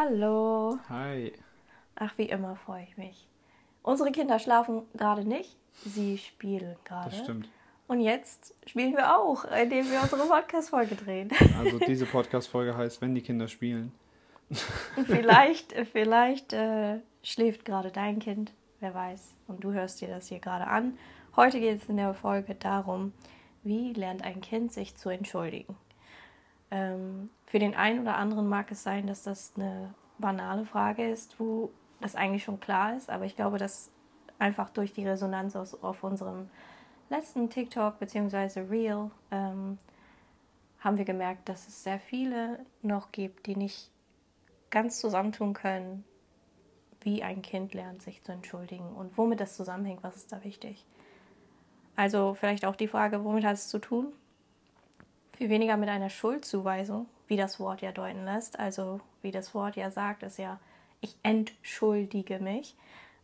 Hallo. Hi. Ach, wie immer freue ich mich. Unsere Kinder schlafen gerade nicht, sie spielen gerade. Das stimmt. Und jetzt spielen wir auch, indem wir unsere Podcast-Folge drehen. Also diese Podcast-Folge heißt, wenn die Kinder spielen. Vielleicht, vielleicht äh, schläft gerade dein Kind, wer weiß. Und du hörst dir das hier gerade an. Heute geht es in der Folge darum, wie lernt ein Kind sich zu entschuldigen. Ähm, für den einen oder anderen mag es sein, dass das eine banale Frage ist, wo das eigentlich schon klar ist, aber ich glaube, dass einfach durch die Resonanz aus, auf unserem letzten TikTok bzw. Reel ähm, haben wir gemerkt, dass es sehr viele noch gibt, die nicht ganz zusammentun können, wie ein Kind lernt, sich zu entschuldigen und womit das zusammenhängt, was ist da wichtig. Also vielleicht auch die Frage, womit hat es zu tun? Viel weniger mit einer Schuldzuweisung, wie das Wort ja deuten lässt. Also wie das Wort ja sagt, ist ja, ich entschuldige mich.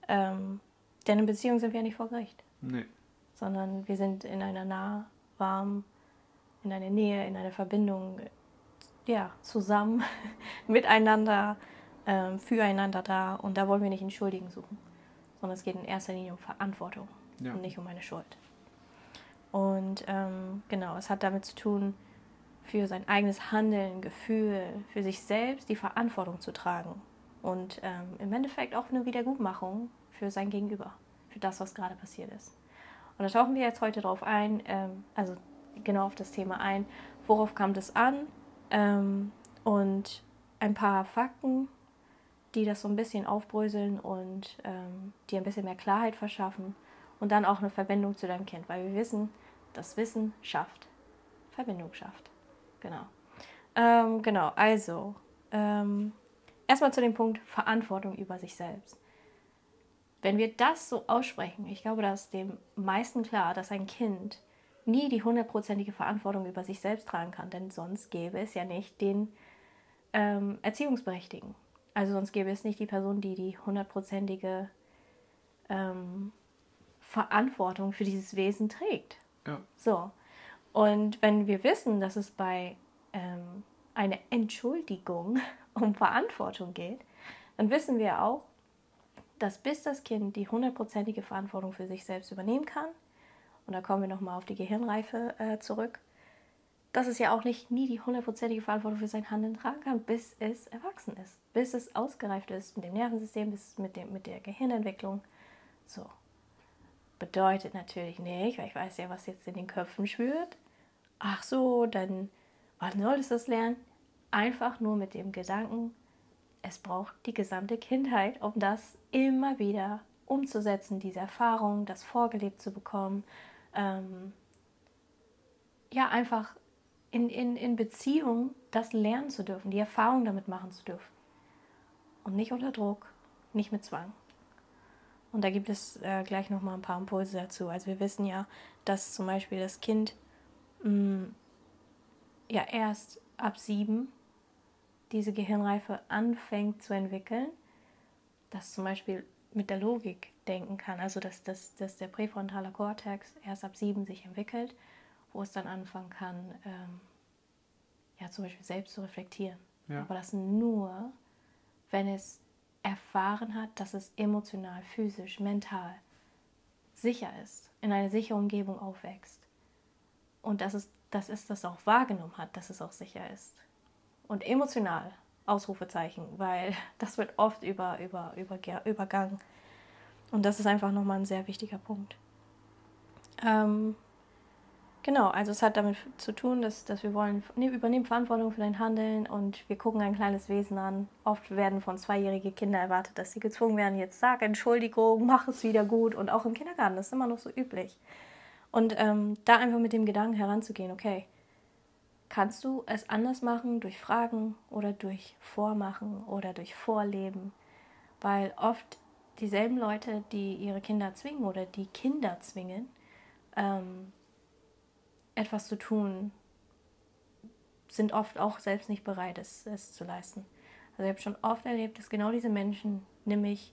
Ähm, denn in Beziehung sind wir ja nicht vor Gericht. Nee. Sondern wir sind in einer nah, warm, in einer Nähe, in einer Verbindung, ja, zusammen, miteinander, ähm, füreinander da. Und da wollen wir nicht Entschuldigen suchen. Sondern es geht in erster Linie um Verantwortung ja. und nicht um eine Schuld. Und ähm, genau, es hat damit zu tun, für sein eigenes Handeln, Gefühl, für sich selbst die Verantwortung zu tragen. Und ähm, im Endeffekt auch eine Wiedergutmachung für sein Gegenüber, für das, was gerade passiert ist. Und da tauchen wir jetzt heute drauf ein, ähm, also genau auf das Thema ein, worauf kam das an ähm, und ein paar Fakten, die das so ein bisschen aufbröseln und ähm, dir ein bisschen mehr Klarheit verschaffen und dann auch eine Verbindung zu deinem Kind, weil wir wissen, das Wissen schafft, Verbindung schafft. Genau. Ähm, genau, also ähm, erstmal zu dem Punkt Verantwortung über sich selbst. Wenn wir das so aussprechen, ich glaube, da ist dem meisten klar, dass ein Kind nie die hundertprozentige Verantwortung über sich selbst tragen kann, denn sonst gäbe es ja nicht den ähm, Erziehungsberechtigten. Also sonst gäbe es nicht die Person, die die hundertprozentige ähm, Verantwortung für dieses Wesen trägt. Ja. So. Und wenn wir wissen, dass es bei ähm, einer Entschuldigung um Verantwortung geht, dann wissen wir auch, dass bis das Kind die hundertprozentige Verantwortung für sich selbst übernehmen kann, und da kommen wir nochmal auf die Gehirnreife äh, zurück, dass es ja auch nicht nie die hundertprozentige Verantwortung für sein Handeln tragen kann, bis es erwachsen ist, bis es ausgereift ist mit dem Nervensystem, bis mit, dem, mit der Gehirnentwicklung. So. Bedeutet natürlich nicht, weil ich weiß ja, was jetzt in den Köpfen schwört, ach so, dann wann soll es das lernen? Einfach nur mit dem Gedanken, es braucht die gesamte Kindheit, um das immer wieder umzusetzen, diese Erfahrung, das vorgelebt zu bekommen. Ähm, ja, einfach in, in, in Beziehung das lernen zu dürfen, die Erfahrung damit machen zu dürfen. Und nicht unter Druck, nicht mit Zwang. Und da gibt es äh, gleich nochmal ein paar Impulse dazu. Also wir wissen ja, dass zum Beispiel das Kind Mm, ja erst ab sieben diese Gehirnreife anfängt zu entwickeln, dass zum Beispiel mit der Logik denken kann, also dass, dass, dass der präfrontale Kortex erst ab sieben sich entwickelt, wo es dann anfangen kann, ähm, ja zum Beispiel selbst zu reflektieren. Ja. Aber das nur, wenn es erfahren hat, dass es emotional, physisch, mental sicher ist, in einer sicheren Umgebung aufwächst und dass es, dass es das auch wahrgenommen hat, dass es auch sicher ist. Und emotional, Ausrufezeichen, weil das wird oft über, über, über, übergangen. Und das ist einfach nochmal ein sehr wichtiger Punkt. Ähm, genau, also es hat damit zu tun, dass, dass wir wollen, ne, übernehmen Verantwortung für dein Handeln und wir gucken ein kleines Wesen an. Oft werden von zweijährigen Kindern erwartet, dass sie gezwungen werden, jetzt sag Entschuldigung, mach es wieder gut. Und auch im Kindergarten, das ist immer noch so üblich. Und ähm, da einfach mit dem Gedanken heranzugehen, okay, kannst du es anders machen durch Fragen oder durch Vormachen oder durch Vorleben? Weil oft dieselben Leute, die ihre Kinder zwingen oder die Kinder zwingen, ähm, etwas zu tun, sind oft auch selbst nicht bereit, es, es zu leisten. Also ich habe schon oft erlebt, dass genau diese Menschen, nämlich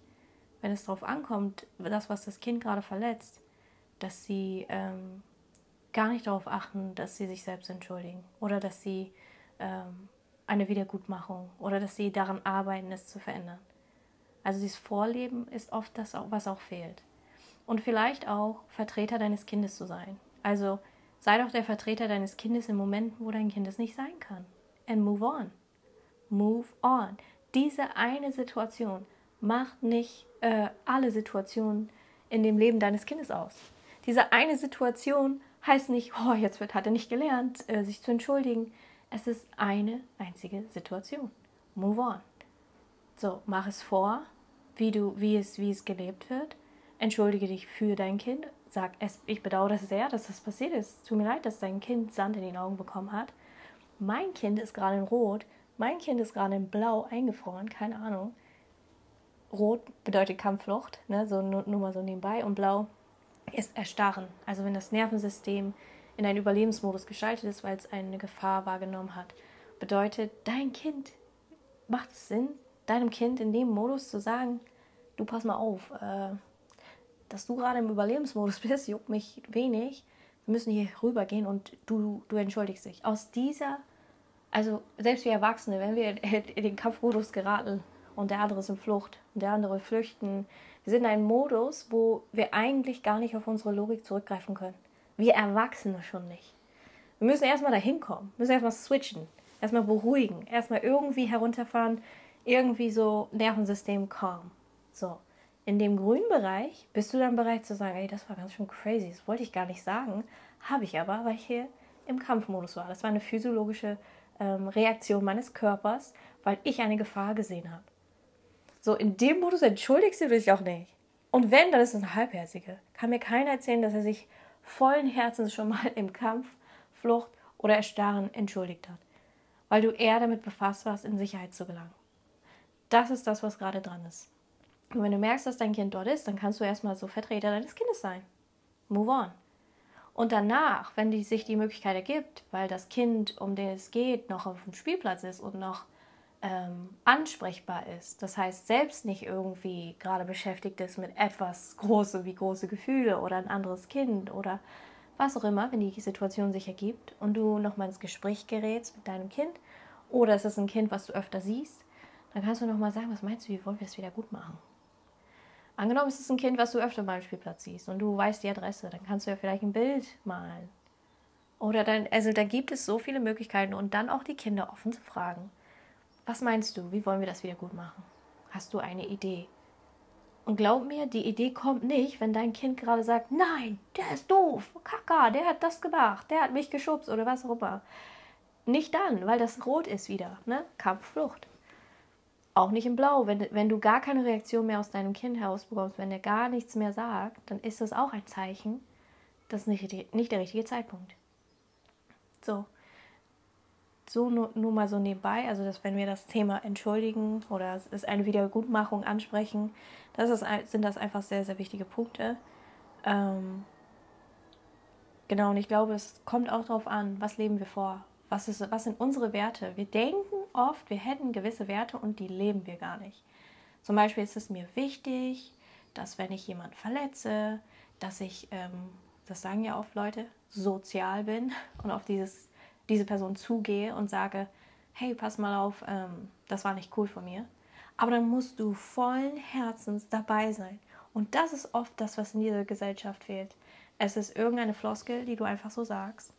wenn es darauf ankommt, das, was das Kind gerade verletzt, dass sie ähm, gar nicht darauf achten, dass sie sich selbst entschuldigen oder dass sie ähm, eine Wiedergutmachung oder dass sie daran arbeiten, es zu verändern. Also dieses Vorleben ist oft das, was auch fehlt. Und vielleicht auch Vertreter deines Kindes zu sein. Also sei doch der Vertreter deines Kindes in Momenten, wo dein Kind es nicht sein kann. And move on. Move on. Diese eine Situation macht nicht äh, alle Situationen in dem Leben deines Kindes aus. Diese eine Situation heißt nicht, oh, jetzt wird, hat er nicht gelernt, äh, sich zu entschuldigen. Es ist eine einzige Situation. Move on. So, mach es vor, wie, du, wie, es, wie es gelebt wird. Entschuldige dich für dein Kind. Sag, es, ich bedauere das sehr, dass das passiert ist. Tut mir leid, dass dein Kind Sand in den Augen bekommen hat. Mein Kind ist gerade in Rot. Mein Kind ist gerade in Blau eingefroren. Keine Ahnung. Rot bedeutet Kampfflucht, ne? so nur, nur mal so nebenbei. Und Blau ist Erstarren. Also wenn das Nervensystem in einen Überlebensmodus geschaltet ist, weil es eine Gefahr wahrgenommen hat. Bedeutet, dein Kind, macht es Sinn, deinem Kind in dem Modus zu sagen, du pass mal auf, äh, dass du gerade im Überlebensmodus bist, juckt mich wenig. Wir müssen hier rübergehen und du, du entschuldigst dich. Aus dieser, also selbst wir Erwachsene, wenn wir in den Kampfmodus geraten und der andere ist in Flucht und der andere flüchten, wir sind in einem Modus, wo wir eigentlich gar nicht auf unsere Logik zurückgreifen können. Wir Erwachsene schon nicht. Wir müssen erstmal dahin kommen, müssen erstmal switchen, erstmal beruhigen, erstmal irgendwie herunterfahren, irgendwie so Nervensystem calm. So in dem grünen Bereich bist du dann bereit zu sagen, ey, das war ganz schön crazy, das wollte ich gar nicht sagen, habe ich aber, weil ich hier im Kampfmodus war. Das war eine physiologische ähm, Reaktion meines Körpers, weil ich eine Gefahr gesehen habe. So, in dem Modus entschuldigst du dich auch nicht. Und wenn, dann ist es eine halbherzige. Kann mir keiner erzählen, dass er sich vollen Herzens schon mal im Kampf, Flucht oder Erstarren entschuldigt hat. Weil du eher damit befasst warst, in Sicherheit zu gelangen. Das ist das, was gerade dran ist. Und wenn du merkst, dass dein Kind dort ist, dann kannst du erstmal so Vertreter deines Kindes sein. Move on. Und danach, wenn die, sich die Möglichkeit ergibt, weil das Kind, um den es geht, noch auf dem Spielplatz ist und noch ähm, ansprechbar ist, das heißt selbst nicht irgendwie gerade beschäftigt ist mit etwas große wie große Gefühle oder ein anderes Kind oder was auch immer, wenn die Situation sich ergibt und du nochmal ins Gespräch gerätst mit deinem Kind oder es ist ein Kind, was du öfter siehst, dann kannst du nochmal sagen, was meinst du, wie wollen wir es wieder gut machen? Angenommen, es ist ein Kind, was du öfter mal im Spielplatz siehst und du weißt die Adresse, dann kannst du ja vielleicht ein Bild malen. Oder dann, also da gibt es so viele Möglichkeiten und dann auch die Kinder offen zu fragen. Was meinst du, wie wollen wir das wieder gut machen? Hast du eine Idee? Und glaub mir, die Idee kommt nicht, wenn dein Kind gerade sagt, nein, der ist doof, Kaka, der hat das gemacht, der hat mich geschubst oder was auch immer. Nicht dann, weil das rot ist wieder, ne? Kampfflucht. Auch nicht in Blau. Wenn, wenn du gar keine Reaktion mehr aus deinem Kind herausbekommst, wenn er gar nichts mehr sagt, dann ist das auch ein Zeichen, das ist nicht, nicht der richtige Zeitpunkt. So. So nur, nur mal so nebenbei, also dass wenn wir das Thema entschuldigen oder es ist eine Wiedergutmachung ansprechen, das ist, sind das einfach sehr, sehr wichtige Punkte. Ähm, genau, und ich glaube, es kommt auch darauf an, was leben wir vor? Was, ist, was sind unsere Werte? Wir denken oft, wir hätten gewisse Werte und die leben wir gar nicht. Zum Beispiel ist es mir wichtig, dass wenn ich jemanden verletze, dass ich, ähm, das sagen ja oft Leute, sozial bin und auf dieses, diese Person zugehe und sage, hey, pass mal auf, ähm, das war nicht cool von mir. Aber dann musst du vollen Herzens dabei sein. Und das ist oft das, was in dieser Gesellschaft fehlt. Es ist irgendeine Floskel, die du einfach so sagst.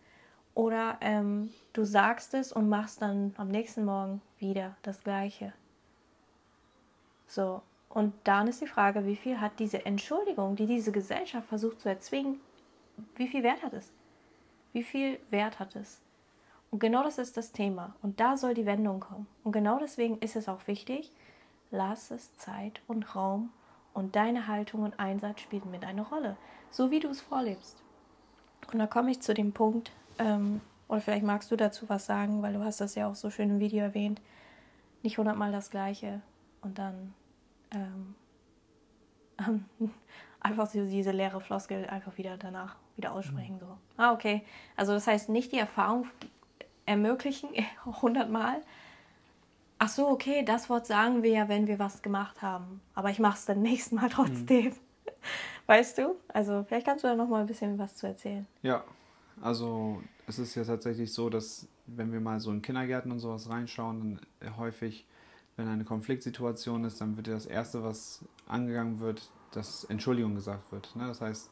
Oder ähm, du sagst es und machst dann am nächsten Morgen wieder das Gleiche. So, und dann ist die Frage, wie viel hat diese Entschuldigung, die diese Gesellschaft versucht zu erzwingen, wie viel Wert hat es? Wie viel Wert hat es? Und genau das ist das Thema. Und da soll die Wendung kommen. Und genau deswegen ist es auch wichtig, lass es Zeit und Raum und deine Haltung und Einsatz spielen mit eine Rolle, so wie du es vorlebst. Und da komme ich zu dem Punkt, ähm, oder vielleicht magst du dazu was sagen, weil du hast das ja auch so schön im Video erwähnt. Nicht hundertmal das Gleiche und dann ähm, einfach so diese leere Floskel einfach wieder danach wieder aussprechen. So. Ah, okay. Also das heißt nicht die Erfahrung ermöglichen hundertmal. Ach so, okay, das Wort sagen wir ja, wenn wir was gemacht haben. Aber ich mache es dann nächstes Mal trotzdem. Mhm. Weißt du? Also vielleicht kannst du da noch mal ein bisschen was zu erzählen. Ja, Also es ist ja tatsächlich so, dass wenn wir mal so in Kindergärten und sowas reinschauen, dann häufig, wenn eine Konfliktsituation ist, dann wird ja das Erste, was angegangen wird, dass Entschuldigung gesagt wird. Ne? Das heißt,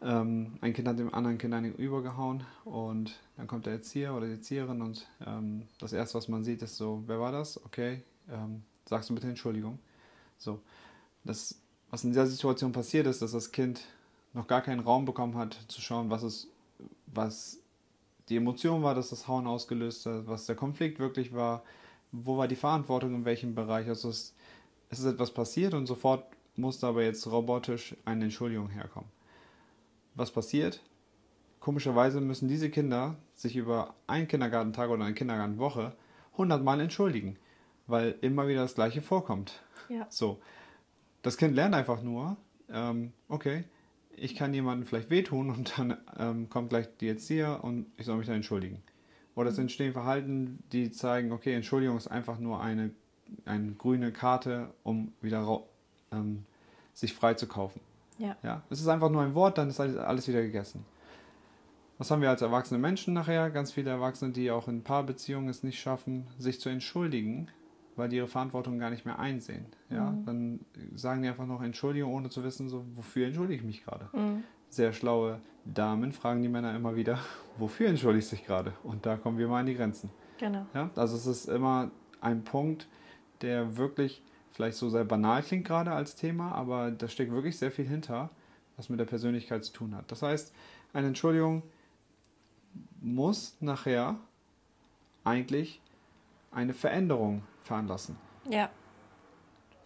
ähm, ein Kind hat dem anderen Kind einen übergehauen und dann kommt der Erzieher oder die Erzieherin und ähm, das Erste, was man sieht, ist so, wer war das? Okay, ähm, sagst du bitte Entschuldigung. So, das, was in dieser Situation passiert ist, dass das Kind noch gar keinen Raum bekommen hat, zu schauen, was es, was die Emotion war, dass das Hauen ausgelöst hat, was der Konflikt wirklich war, wo war die Verantwortung in welchem Bereich. Also es, es ist etwas passiert und sofort musste aber jetzt robotisch eine Entschuldigung herkommen. Was passiert? Komischerweise müssen diese Kinder sich über einen Kindergartentag oder eine Kindergartenwoche hundertmal entschuldigen, weil immer wieder das Gleiche vorkommt. Ja. So, das Kind lernt einfach nur, ähm, okay, ich kann jemandem vielleicht wehtun und dann ähm, kommt gleich die Erzieher und ich soll mich dann entschuldigen. Oder es Mhm. entstehen Verhalten, die zeigen, okay, Entschuldigung ist einfach nur eine, eine grüne Karte, um wieder ähm, sich frei zu kaufen. Ja. Ja, es ist einfach nur ein Wort, dann ist alles- wieder gegessen. Was haben wir als erwachsene Menschen nachher? Ganz viele Erwachsene, die auch in Paarbeziehungen es nicht schaffen, sich zu entschuldigen, weil die ihre Verantwortung gar nicht mehr einsehen. Ja, Mhm. dann sagen die einfach noch Entschuldigung, ohne zu wissen, so, wofür entschuldige ich mich gerade. Mhm. Sehr schlaue Damen fragen die Männer immer wieder, wofür entschuldigst du dich gerade? Und da kommen wir mal an die Grenzen. Genau. Ja, also es ist immer ein Punkt, der wirklich vielleicht so sehr banal klingt gerade als Thema, aber da steckt wirklich sehr viel hinter, was mit der Persönlichkeit zu tun hat. Das heißt, eine Entschuldigung muss nachher eigentlich eine Veränderung veranlassen. Ja.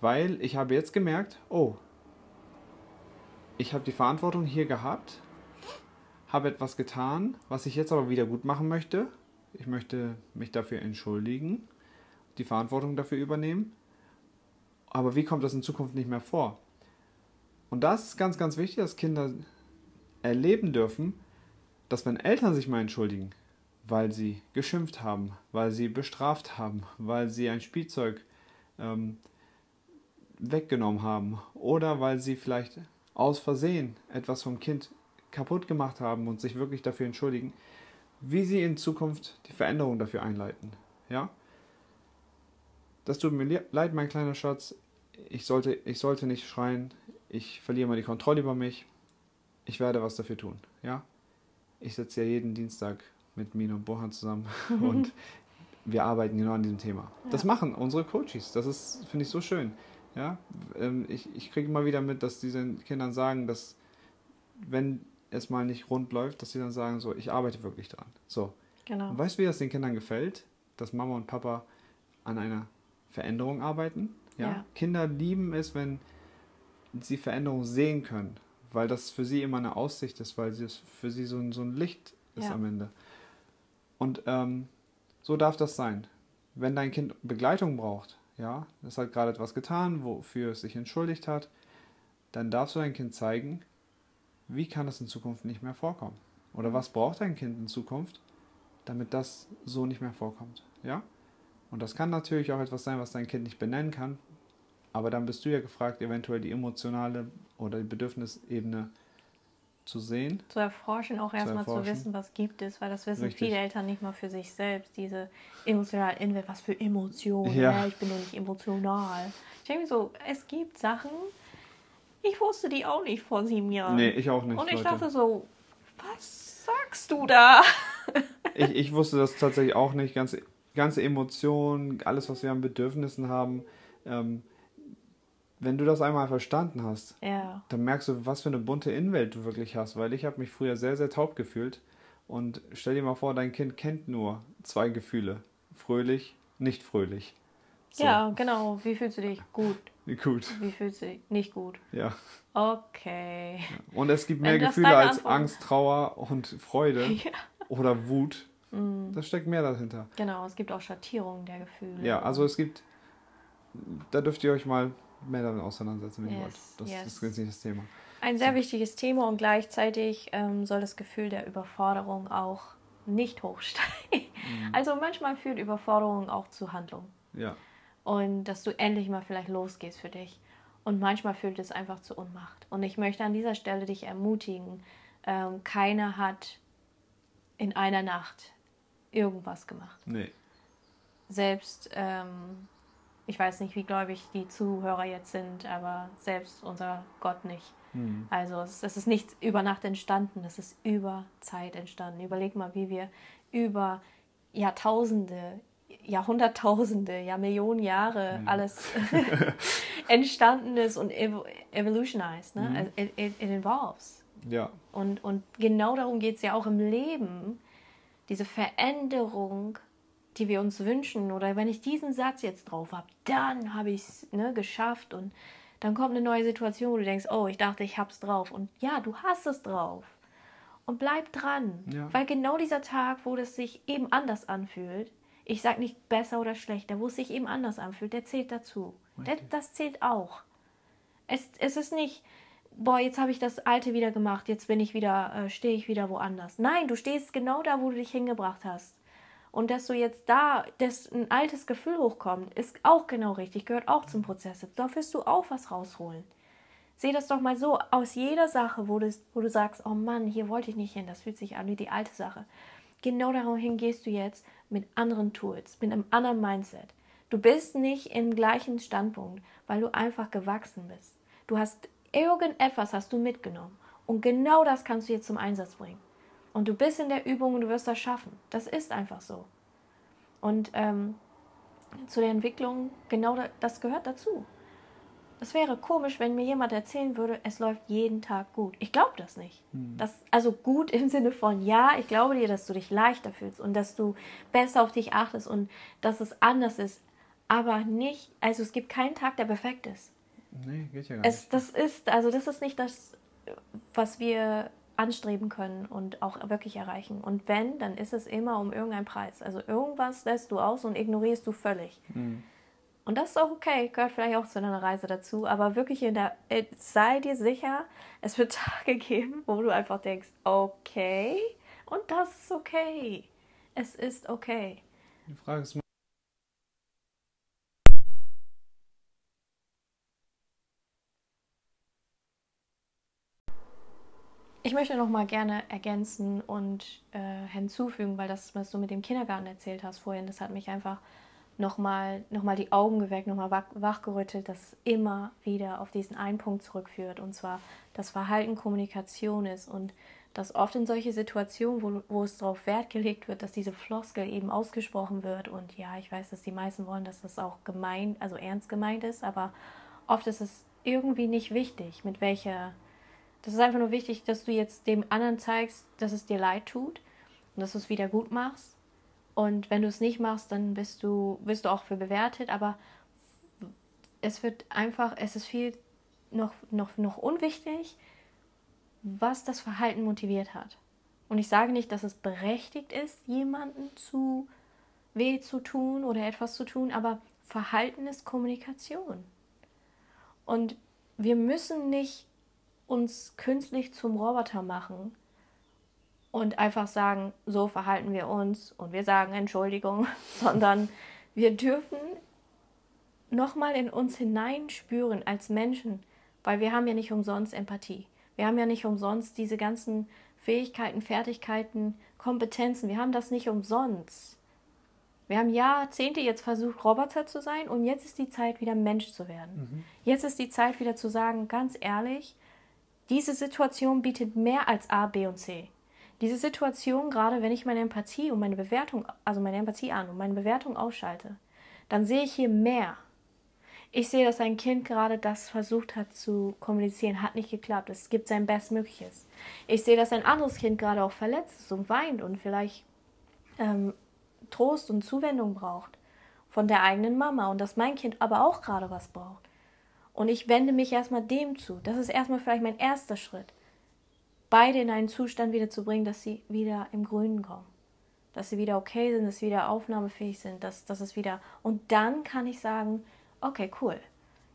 Weil ich habe jetzt gemerkt, oh, ich habe die Verantwortung hier gehabt, habe etwas getan, was ich jetzt aber wieder gut machen möchte. Ich möchte mich dafür entschuldigen, die Verantwortung dafür übernehmen. Aber wie kommt das in Zukunft nicht mehr vor? Und das ist ganz, ganz wichtig, dass Kinder erleben dürfen, dass wenn Eltern sich mal entschuldigen, weil sie geschimpft haben, weil sie bestraft haben, weil sie ein Spielzeug ähm, weggenommen haben oder weil sie vielleicht aus Versehen etwas vom Kind kaputt gemacht haben und sich wirklich dafür entschuldigen, wie sie in Zukunft die Veränderung dafür einleiten. Ja? Das tut mir le- leid, mein kleiner Schatz. Ich sollte, ich sollte nicht schreien. Ich verliere mal die Kontrolle über mich. Ich werde was dafür tun. Ja? Ich sitze ja jeden Dienstag mit Mino und Bohan zusammen und wir arbeiten genau an diesem Thema. Das Ja. machen unsere Coaches. Das ist, finde ich, so schön. Ja, ähm, ich, ich kriege immer wieder mit, dass diese Kindern sagen, dass wenn es mal nicht rund läuft, dass sie dann sagen, so, ich arbeite wirklich dran. So. Genau. Und weißt du, wie das den Kindern gefällt? Dass Mama und Papa an einer Veränderung arbeiten? Ja? Ja. Kinder lieben es, wenn sie Veränderung sehen können, weil das für sie immer eine Aussicht ist, weil es für sie so ein, so ein Licht ist Ja. am Ende. Und ähm, so darf das sein. Wenn dein Kind Begleitung braucht, ja, es hat gerade etwas getan, wofür es sich entschuldigt hat, dann darfst du dein Kind zeigen, wie kann das in Zukunft nicht mehr vorkommen? Oder was braucht dein Kind in Zukunft, damit das so nicht mehr vorkommt? Ja? Und das kann natürlich auch etwas sein, was dein Kind nicht benennen kann, aber dann bist du ja gefragt, eventuell die emotionale oder die Bedürfnisebene zu sehen. Zu erforschen, auch erstmal zu wissen, was gibt es, weil das wissen Richtig. viele Eltern nicht mal für sich selbst. Diese emotionale Inwelt, was für Emotionen, Ja. ja. ich bin doch nicht emotional. Ich denke mir so, es gibt Sachen, ich wusste die auch nicht vor sieben Jahren. Nee, ich auch nicht. Und ich Leute. dachte so, was sagst du da? Ich, ich wusste das tatsächlich auch nicht. Ganze, ganze Emotionen, alles, was wir an Bedürfnissen haben. Ähm, wenn du das einmal verstanden hast, Ja, dann merkst du, was für eine bunte Innenwelt du wirklich hast. Weil ich habe mich früher sehr, sehr taub gefühlt. Und stell dir mal vor, dein Kind kennt nur zwei Gefühle. Fröhlich, nicht fröhlich. So, ja, genau. Wie fühlst du dich? Gut. Gut, Wie fühlst du dich? Nicht gut. ja. Okay. Und es gibt mehr Gefühle als Antwort- Angst, Trauer und Freude Ja. oder Wut. Mm, Da steckt mehr dahinter. Genau, es gibt auch Schattierungen der Gefühle. Ja, also es gibt, da dürft ihr euch mal mehr damit auseinandersetzen, wenn ihr Yes, wollt. Das, yes. das ist jetzt nicht das Thema. Ein sehr wichtiges Thema und gleichzeitig ähm, soll das Gefühl der Überforderung auch nicht hochsteigen. Also manchmal führt Überforderung auch zu Handlung Ja, und dass du endlich mal vielleicht losgehst für dich. Und manchmal führt es einfach zu Unmacht. Und ich möchte an dieser Stelle dich ermutigen, ähm, keiner hat in einer Nacht irgendwas gemacht. Nee. Selbst, ähm, ich weiß nicht, wie gläubig die Zuhörer jetzt sind, aber selbst unser Gott nicht. Hm. Also es, es ist nicht über Nacht entstanden, es ist über Zeit entstanden. Überleg mal, wie wir über Jahrtausende, Jahrhunderttausende, ja Millionen Jahre Mhm. alles entstanden ist und ev evolutionized. Ne? Mhm. It, it, it involves. Ja. Und, und genau darum geht es ja auch im Leben, diese Veränderung, die wir uns wünschen. Oder wenn ich diesen Satz jetzt drauf habe, dann habe ich es ne, geschafft. Und dann kommt eine neue Situation, wo du denkst, oh, ich dachte, ich hab's drauf. Und ja, du hast es drauf. Und bleib dran. Ja. Weil genau dieser Tag, wo das sich eben anders anfühlt, ich sag nicht besser oder schlechter, wo es sich eben anders anfühlt, der zählt dazu. Der, das zählt auch. Es, es ist nicht, boah, jetzt habe ich das Alte wieder gemacht, jetzt bin ich wieder, äh, stehe ich wieder woanders. Nein, du stehst genau da, wo du dich hingebracht hast. Und dass du jetzt da, dass ein altes Gefühl hochkommt, ist auch genau richtig, gehört auch zum Prozess. Da wirst du auch was rausholen. Seh das doch mal so, aus jeder Sache, wo du, wo du sagst, oh Mann, hier wollte ich nicht hin, das fühlt sich an wie die alte Sache. Genau dahin gehst du jetzt mit anderen Tools, mit einem anderen Mindset. Du bist nicht im gleichen Standpunkt, weil du einfach gewachsen bist. Du hast irgendetwas hast du mitgenommen und genau das kannst du jetzt zum Einsatz bringen. Und du bist in der Übung und du wirst das schaffen. Das ist einfach so. Und ähm, zu der Entwicklung, genau da- das gehört dazu. Es wäre komisch, wenn mir jemand erzählen würde, es läuft jeden Tag gut. Ich glaube das nicht. Das, also gut im Sinne von, ja, ich glaube dir, dass du dich leichter fühlst und dass du besser auf dich achtest und dass es anders ist. Aber nicht, also es gibt keinen Tag, der perfekt ist. Nee, geht ja gar Es, nicht. das ist, also das ist nicht das, was wir anstreben können und auch wirklich erreichen. Und wenn, dann ist es immer um irgendeinen Preis. Also irgendwas lässt du aus und ignorierst du völlig. Mhm. Und das ist auch okay, gehört vielleicht auch zu deiner Reise dazu. Aber wirklich in der, äh, sei dir sicher, es wird Tage geben, wo du einfach denkst, okay, und das ist okay. Es ist okay. Die Frage ist, Ich möchte noch mal gerne ergänzen und äh, hinzufügen, weil das, was du mit dem Kindergarten erzählt hast vorhin, das hat mich einfach noch mal, noch mal die Augen geweckt, noch mal wach, wachgerüttelt, dass es immer wieder auf diesen einen Punkt zurückführt, und zwar, dass Verhalten Kommunikation ist und dass oft in solche Situationen, wo, wo es darauf Wert gelegt wird, dass diese Floskel eben ausgesprochen wird. Und ja, ich weiß, dass die meisten wollen, dass das auch gemein, also ernst gemeint ist, aber oft ist es irgendwie nicht wichtig, mit welcher das ist einfach nur wichtig, dass du jetzt dem anderen zeigst, dass es dir leid tut und dass du es wieder gut machst. Und wenn du es nicht machst, dann bist du, wirst du auch für bewertet. Aber es wird einfach, es ist viel noch, noch, noch unwichtig, was das Verhalten motiviert hat. Und ich sage nicht, dass es berechtigt ist, jemanden zu weh zu tun oder etwas zu tun, aber Verhalten ist Kommunikation. Und wir müssen nicht uns künstlich zum Roboter machen und einfach sagen, so verhalten wir uns und wir sagen Entschuldigung, sondern wir dürfen nochmal in uns hineinspüren als Menschen, weil wir haben ja nicht umsonst Empathie. Wir haben ja nicht umsonst diese ganzen Fähigkeiten, Fertigkeiten, Kompetenzen. Wir haben das nicht umsonst. Wir haben Jahrzehnte jetzt versucht, Roboter zu sein und jetzt ist die Zeit, wieder Mensch zu werden. Jetzt ist die Zeit, wieder zu sagen, ganz ehrlich, diese Situation bietet mehr als A, B und C. Diese Situation, gerade wenn ich meine Empathie und meine Bewertung, also meine Empathie an und meine Bewertung ausschalte, dann sehe ich hier mehr. Ich sehe, dass ein Kind gerade das versucht hat zu kommunizieren, hat nicht geklappt. Es gibt sein Bestmögliches. Ich sehe, dass ein anderes Kind gerade auch verletzt ist und weint und vielleicht ähm, Trost und Zuwendung braucht von der eigenen Mama und dass mein Kind aber auch gerade was braucht. Und ich wende mich erstmal dem zu. Das ist erstmal vielleicht mein erster Schritt. Beide in einen Zustand wieder zu bringen, dass sie wieder im Grünen kommen. Dass sie wieder okay sind, dass sie wieder aufnahmefähig sind, dass, dass es wieder. Und dann kann ich sagen, okay, cool.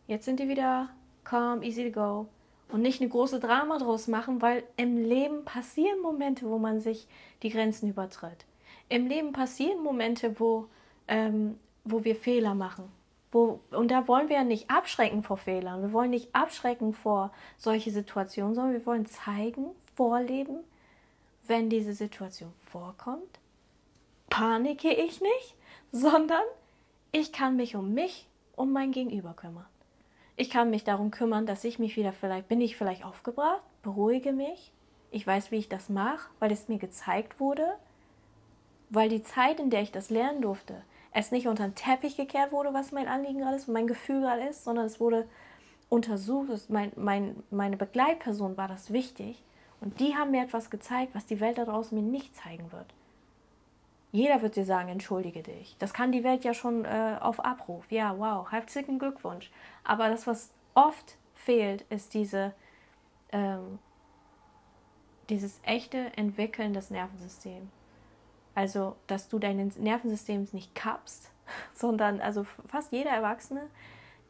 Jetzt sind die wieder calm, easy to go. Und nicht eine große Drama draus machen, weil im Leben passieren Momente, wo man sich die Grenzen übertritt. Im Leben passieren Momente, wo, ähm, wo wir Fehler machen. Wo, und da wollen wir ja nicht abschrecken vor Fehlern. Wir wollen nicht abschrecken vor solche Situationen, sondern wir wollen zeigen, vorleben, wenn diese Situation vorkommt, panike ich nicht, sondern ich kann mich um mich und mein Gegenüber kümmern. Ich kann mich darum kümmern, dass ich mich wieder vielleicht, bin ich vielleicht aufgebracht, beruhige mich. Ich weiß, wie ich das mache, weil es mir gezeigt wurde, weil die Zeit, in der ich das lernen durfte, es nicht unter den Teppich gekehrt wurde, was mein Anliegen gerade ist, mein Gefühl gerade ist, sondern es wurde untersucht. Mein, mein, meine Begleitperson war das wichtig und die haben mir etwas gezeigt, was die Welt da draußen mir nicht zeigen wird. Jeder wird dir sagen, entschuldige dich. Das kann die Welt ja schon äh, auf Abruf. Ja, wow, herzlichen Glückwunsch. Aber das, was oft fehlt, ist diese, ähm, dieses echte Entwickeln des Nervensystems. Also, dass du dein Nervensystem nicht kappst, sondern also fast jeder Erwachsene,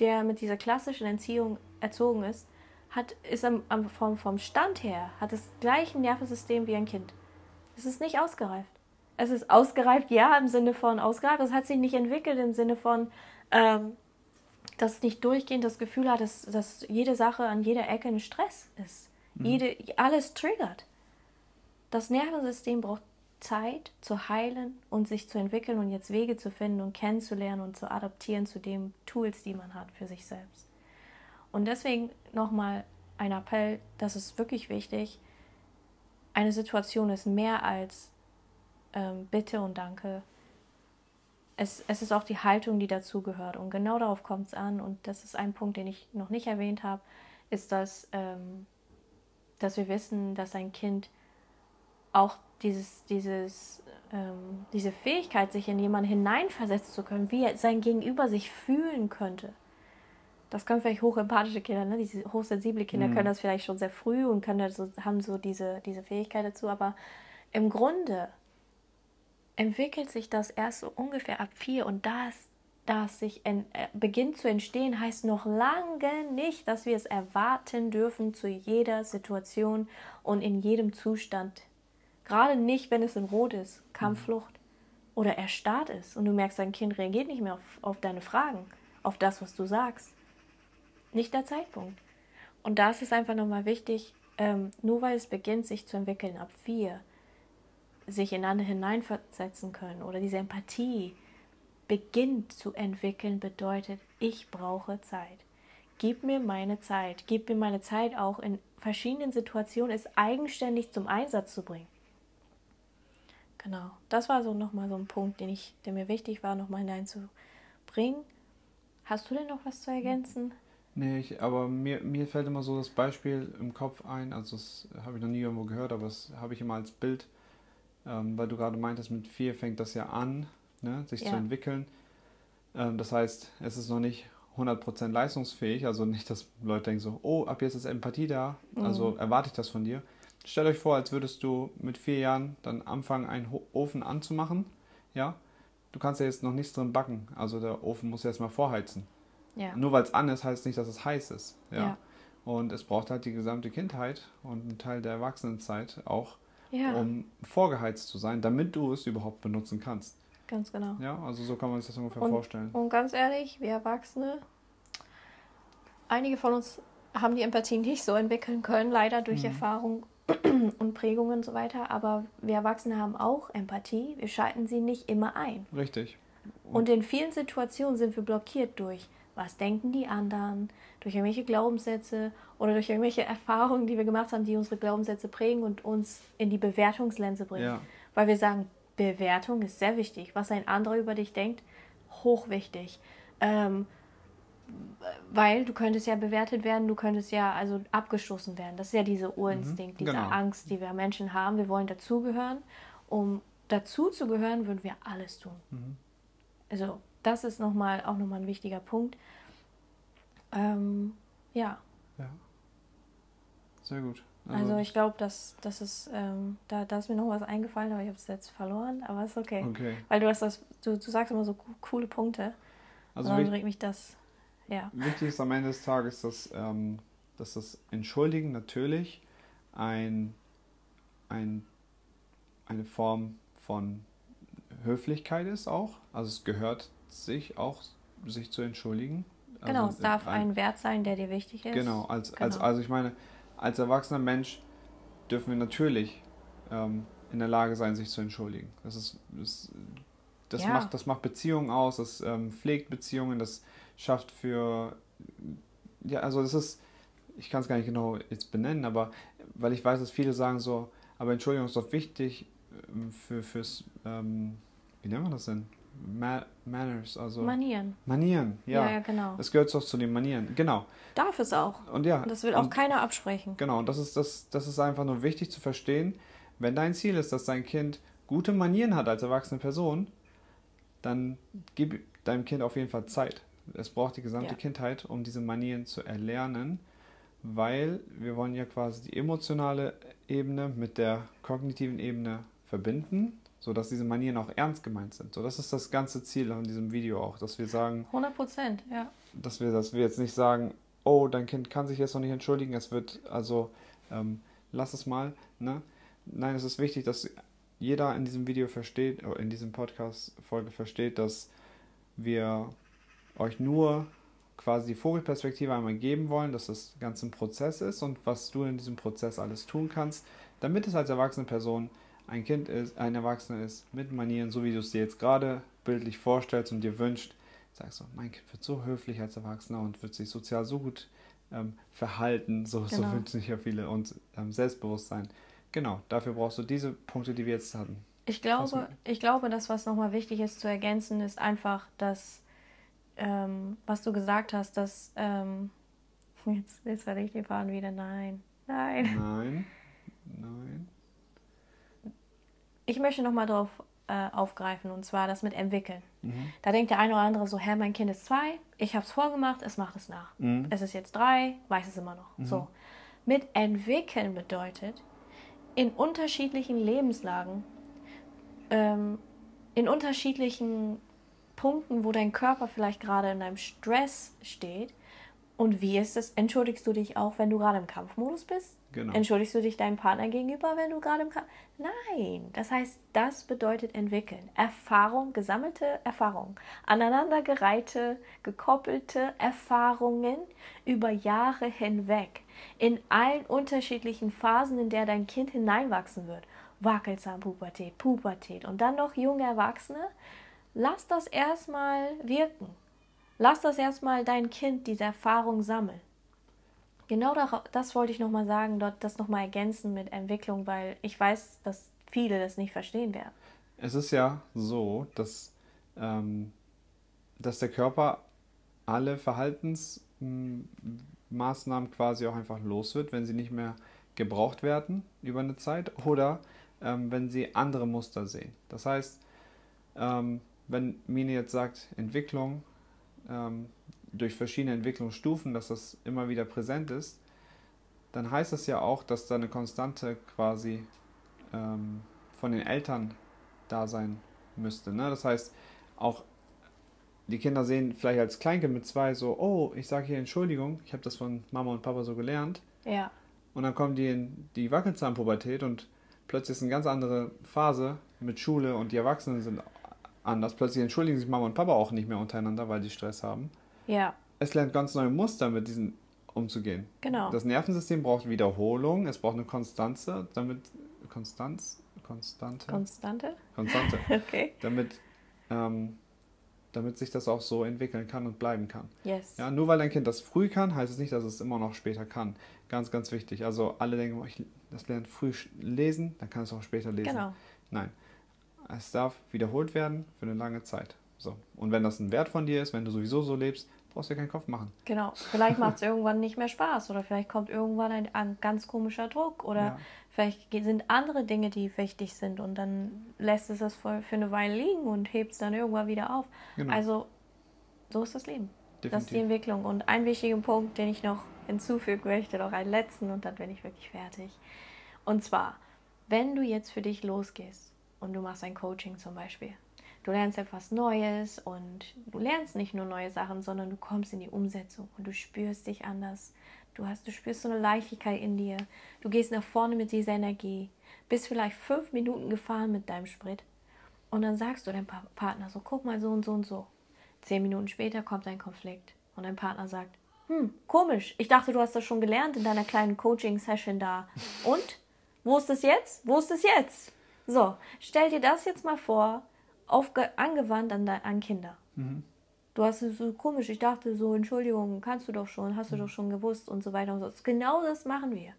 der mit dieser klassischen Entziehung erzogen ist, hat, ist am, am, vom, vom Stand her, hat das gleiche Nervensystem wie ein Kind. Es ist nicht ausgereift. Es ist ausgereift, ja, im Sinne von ausgereift. Es hat sich nicht entwickelt im Sinne von, ähm, dass es nicht durchgehend das Gefühl hat, dass, dass jede Sache an jeder Ecke ein Stress ist. Mhm. Jede, alles triggert. Das Nervensystem braucht Zeit zu heilen und sich zu entwickeln und jetzt Wege zu finden und kennenzulernen und zu adaptieren zu den Tools, die man hat für sich selbst. Und deswegen nochmal ein Appell, das ist wirklich wichtig. Eine Situation ist mehr als ähm, Bitte und Danke. Es, es ist auch die Haltung, die dazugehört. Und genau darauf kommt es an. Und das ist ein Punkt, den ich noch nicht erwähnt habe, ist, dass, ähm, dass wir wissen, dass ein Kind auch dieses, dieses, ähm, diese Fähigkeit, sich in jemanden hineinversetzen zu können, wie sein Gegenüber sich fühlen könnte. Das können vielleicht hochempathische Kinder, ne? diese hochsensible Kinder mhm. können das vielleicht schon sehr früh und können also, haben so diese, diese Fähigkeit dazu, aber im Grunde entwickelt sich das erst so ungefähr ab vier und das, das sich en, äh, beginnt zu entstehen, heißt noch lange nicht, dass wir es erwarten dürfen zu jeder Situation und in jedem Zustand Gerade nicht, wenn es in Rot ist, Kampfflucht oder erstarrt ist und du merkst, dein Kind reagiert nicht mehr auf, auf deine Fragen, auf das, was du sagst. Nicht der Zeitpunkt. Und da ist es einfach nochmal wichtig, ähm, nur weil es beginnt, sich zu entwickeln ab vier, sich in andere hineinversetzen können oder diese Empathie beginnt zu entwickeln, bedeutet, ich brauche Zeit. Gib mir meine Zeit. Gib mir meine Zeit auch in verschiedenen Situationen, es eigenständig zum Einsatz zu bringen. Genau, das war so nochmal so ein Punkt, den ich, der mir wichtig war, nochmal hineinzubringen. Hast du denn noch was zu ergänzen? Nee, ich, aber mir, mir fällt immer so das Beispiel im Kopf ein, also das habe ich noch nie irgendwo gehört, aber das habe ich immer als Bild, ähm, weil du gerade meintest, mit vier fängt das ja an, ne, sich ja. zu entwickeln. Ähm, das heißt, es ist noch nicht 100% leistungsfähig, also nicht, dass Leute denken so, oh, ab jetzt ist Empathie da, also mhm. erwarte ich das von dir. Stellt euch vor, als würdest du mit vier Jahren dann anfangen, einen Ofen anzumachen. Ja, du kannst ja jetzt noch nichts drin backen. Also der Ofen muss erstmal vorheizen. Ja. Nur weil es an ist, heißt nicht, dass es heiß ist. Ja? ja. Und es braucht halt die gesamte Kindheit und einen Teil der Erwachsenenzeit auch, ja. um vorgeheizt zu sein, damit du es überhaupt benutzen kannst. Ganz genau. Ja, also so kann man sich das ungefähr und, vorstellen. Und ganz ehrlich, wir Erwachsene, einige von uns haben die Empathie nicht so entwickeln können, leider durch mhm. Erfahrung und Prägungen und so weiter. Aber wir Erwachsene haben auch Empathie. Wir schalten sie nicht immer ein. Richtig. Und, und in vielen Situationen sind wir blockiert durch, was denken die anderen, durch irgendwelche Glaubenssätze oder durch irgendwelche Erfahrungen, die wir gemacht haben, die unsere Glaubenssätze prägen und uns in die Bewertungslense bringen. Ja. Weil wir sagen, Bewertung ist sehr wichtig. Was ein anderer über dich denkt, hochwichtig. Ähm, weil du könntest ja bewertet werden, du könntest ja also abgestoßen werden. Das ist ja dieser Urinstinkt, mhm, diese genau. Angst, die wir Menschen haben. Wir wollen dazugehören. Um dazu zu gehören, würden wir alles tun. Mhm. Also das ist noch mal, auch nochmal ein wichtiger Punkt. Ähm, ja. Ja. Sehr gut. Also, also ich glaube, dass das ist, ähm, da, da ist mir noch was eingefallen, aber ich habe es jetzt verloren, aber ist okay. okay. Weil du hast das, du, du sagst immer so coole Punkte. Also und dann regt mich das ja. Wichtig ist am Ende des Tages, dass, ähm, dass das Entschuldigen natürlich ein, ein, eine Form von Höflichkeit ist auch. Also es gehört sich auch, sich zu entschuldigen. Genau, also es darf ein, ein, Wert sein, der dir wichtig ist. Genau, als, genau. Als, also ich meine, als erwachsener Mensch dürfen wir natürlich ähm, in der Lage sein, sich zu entschuldigen. Das ist, das, das Ja. macht, das macht Beziehungen aus, das ähm, pflegt Beziehungen, das schafft für, ja, also das ist, ich kann es gar nicht genau jetzt benennen, aber weil ich weiß, dass viele sagen so, aber Entschuldigung ist doch wichtig ähm, für, fürs, ähm, wie nennt man das denn? Ma Manners, also Manieren. Manieren, ja. Ja, ja, genau. Das gehört doch zu den Manieren, genau. Darf es auch. Und ja, Und das will auch und- keiner absprechen. Genau, und das ist, das, das ist einfach nur wichtig zu verstehen. Wenn dein Ziel ist, dass dein Kind gute Manieren hat als erwachsene Person, dann gib deinem Kind auf jeden Fall Zeit. Es braucht die gesamte Ja. Kindheit, um diese Manieren zu erlernen, weil wir wollen ja quasi die emotionale Ebene mit der kognitiven Ebene verbinden, sodass diese Manieren auch ernst gemeint sind. So, das ist das ganze Ziel an diesem Video auch, dass wir sagen, 100 Prozent, ja. dass wir, dass wir jetzt nicht sagen, oh, dein Kind kann sich jetzt noch nicht entschuldigen, es wird, also ähm, lass es mal. Ne? Nein, es ist wichtig, dass jeder in diesem Video versteht, oder in diesem Podcast-Folge versteht, dass wir euch nur quasi die Vogelperspektive einmal geben wollen, dass das Ganze ein Prozess ist und was du in diesem Prozess alles tun kannst, damit es als erwachsene Person ein Kind ist, ein Erwachsener ist, mit Manieren, so wie du es dir jetzt gerade bildlich vorstellst und dir wünscht, sagst du, mein Kind wird so höflich als Erwachsener und wird sich sozial so gut ähm, verhalten, so, so Genau. wünschen sich ja viele und ähm, Selbstbewusstsein. Genau, dafür brauchst du diese Punkte, die wir jetzt hatten. Ich glaube, ich glaube, das, was nochmal wichtig ist zu ergänzen, ist einfach, dass, ähm, was du gesagt hast, dass, ähm, jetzt, jetzt werde ich den Faden wieder, nein, nein. Nein, nein. Ich möchte nochmal drauf äh, aufgreifen, und zwar das mit entwickeln. Mhm. Da denkt der eine oder andere so, hä, mein Kind ist zwei, ich habe es vorgemacht, es macht es nach. Mhm. Es ist jetzt drei, weiß es immer noch. So. Mit entwickeln bedeutet, in unterschiedlichen Lebenslagen, ähm, in unterschiedlichen Punkten, wo dein Körper vielleicht gerade in einem Stress steht. Und wie ist es? Entschuldigst du dich auch, wenn du gerade im Kampfmodus bist? Genau. Entschuldigst du dich deinem Partner gegenüber, wenn du gerade im Kampf... Nein, das heißt, das bedeutet entwickeln. Erfahrung, gesammelte Erfahrung. Aneinandergereihte, gekoppelte Erfahrungen über Jahre hinweg. In allen unterschiedlichen Phasen, in der dein Kind hineinwachsen wird. Wackelzahn, Pubertät, Pubertät und dann noch junge Erwachsene. Lass das erstmal wirken. Lass das erstmal dein Kind diese Erfahrung sammeln. Genau das wollte ich nochmal sagen, dort das nochmal ergänzen mit Entwicklung, weil ich weiß, dass viele das nicht verstehen werden. Es ist ja so, dass, ähm, dass der Körper alle Verhaltensmaßnahmen quasi auch einfach los wird, wenn sie nicht mehr gebraucht werden über eine Zeit oder ähm, wenn sie andere Muster sehen. Das heißt, ähm, wenn Mine jetzt sagt, Entwicklung, ähm, durch verschiedene Entwicklungsstufen, dass das immer wieder präsent ist, dann heißt das ja auch, dass da eine Konstante quasi ähm, von den Eltern da sein müsste. Ne? Das heißt, auch die Kinder sehen vielleicht als Kleinkind mit zwei so, oh, ich sage hier Entschuldigung, ich habe das von Mama und Papa so gelernt. Ja, Und dann kommen die in die Wackelzahnpubertät und plötzlich ist eine ganz andere Phase mit Schule und die Erwachsenen sind anders. Plötzlich entschuldigen sich Mama und Papa auch nicht mehr untereinander, weil die Stress haben. ja, Es lernt ganz neue Muster mit diesen umzugehen. genau. Das Nervensystem braucht Wiederholung, es braucht eine Konstanze, damit Konstanz, Konstante, Konstante? Konstante, Okay. damit, ähm, damit sich das auch so entwickeln kann und bleiben kann. Yes. Ja, nur weil dein Kind das früh kann, heißt es nicht, dass es immer noch später kann. Ganz, ganz wichtig. Also alle denken, oh, ich, das lernt früh lesen, dann kann es auch später lesen. Genau. Nein, es darf wiederholt werden für eine lange Zeit. So. Und wenn das ein Wert von dir ist, wenn du sowieso so lebst, brauchst du dir keinen Kopf machen. Genau. Vielleicht macht es irgendwann nicht mehr Spaß oder vielleicht kommt irgendwann ein, ein ganz komischer Druck oder Ja. vielleicht sind andere Dinge, die wichtig sind und dann lässt es das für, für eine Weile liegen und hebt es dann irgendwann wieder auf. Genau. Also so ist das Leben. Das ist die Definitiv. Entwicklung. Und ein wichtiger Punkt, den ich noch hinzufügen möchte, noch einen letzten und dann bin ich wirklich fertig. Und zwar, wenn du jetzt für dich losgehst und du machst ein Coaching zum Beispiel, du lernst etwas Neues und du lernst nicht nur neue Sachen, sondern du kommst in die Umsetzung und du spürst dich anders. Du, hast, du spürst so eine Leichtigkeit in dir. Du gehst nach vorne mit dieser Energie. Bist vielleicht fünf Minuten gefahren mit deinem Sprit und dann sagst du deinem Pa- Partner so, guck mal so und so und so. Zehn Minuten später kommt ein Konflikt und dein Partner sagt, hm, komisch, ich dachte, du hast das schon gelernt in deiner kleinen Coaching-Session da. Und? Wo ist es jetzt? Wo ist es jetzt? So, stell dir das jetzt mal vor, angewandt an, an Kinder. Mhm. Du hast es so komisch, ich dachte so, Entschuldigung, kannst du doch schon, hast du mhm. doch schon gewusst und so weiter und so. Genau das machen wir.